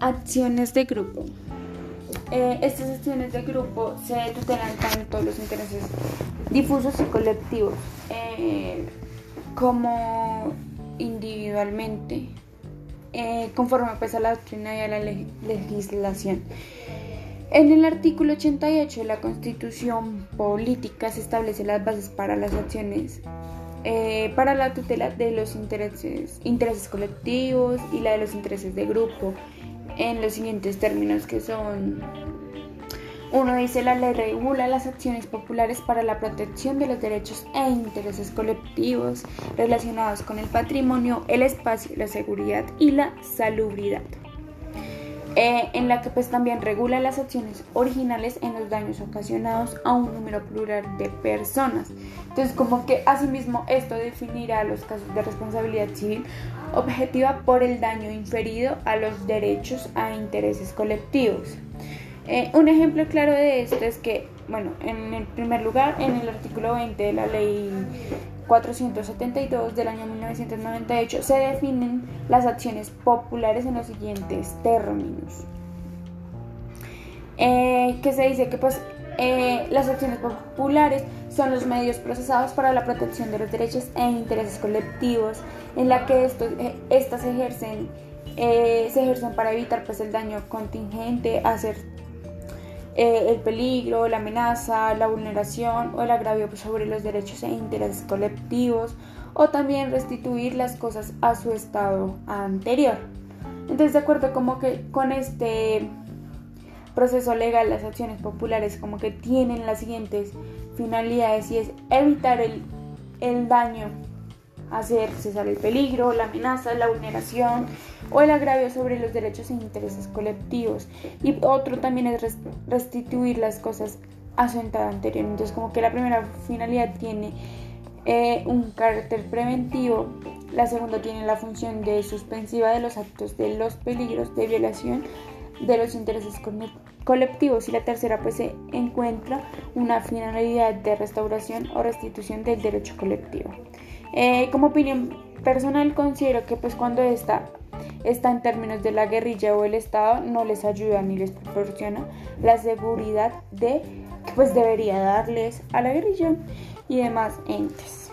Acciones de grupo. Eh, estas acciones de grupo se tutelan tanto los intereses difusos y colectivos eh, como individualmente, eh, conforme pues, a la doctrina y a la legislación. En el artículo 88 de la Constitución Política se establecen las bases para las acciones para la tutela de los intereses, intereses colectivos y la de los intereses de grupo en los siguientes términos que son uno dice la ley regula las acciones populares para la protección de los derechos e intereses colectivos relacionados con el patrimonio, el espacio, la seguridad y la salubridad. Eh, en la que pues también regula las acciones originales en los daños ocasionados a un número plural de personas. Entonces como que asimismo esto definirá los casos de responsabilidad civil objetiva por el daño inferido a los derechos a intereses colectivos. Eh, un ejemplo claro de esto es que, bueno, en el primer lugar, en el artículo 20 de la ley 472 del año 1998 se definen las acciones populares en los siguientes términos. Eh, que se dice que pues eh, las acciones populares son los medios procesados para la protección de los derechos e intereses colectivos en la que estos, eh, estas ejercen, se ejercen para evitar pues el daño contingente, hacer eh, el peligro, la amenaza, la vulneración o el agravio sobre los derechos e intereses colectivos o también restituir las cosas a su estado anterior. Entonces, de acuerdo como que con este proceso legal, las acciones populares como que tienen las siguientes finalidades y es evitar el, el daño hacer cesar el peligro, la amenaza, la vulneración o el agravio sobre los derechos e intereses colectivos. Y otro también es restituir las cosas a su entrada anterior. Entonces como que la primera finalidad tiene eh, un carácter preventivo, la segunda tiene la función de suspensiva de los actos de los peligros de violación de los intereses colectivos y la tercera pues se encuentra una finalidad de restauración o restitución del derecho colectivo. Eh, como opinión personal considero que pues cuando esta está en términos de la guerrilla o el Estado no les ayuda ni les proporciona la seguridad de que pues debería darles a la guerrilla y demás entes.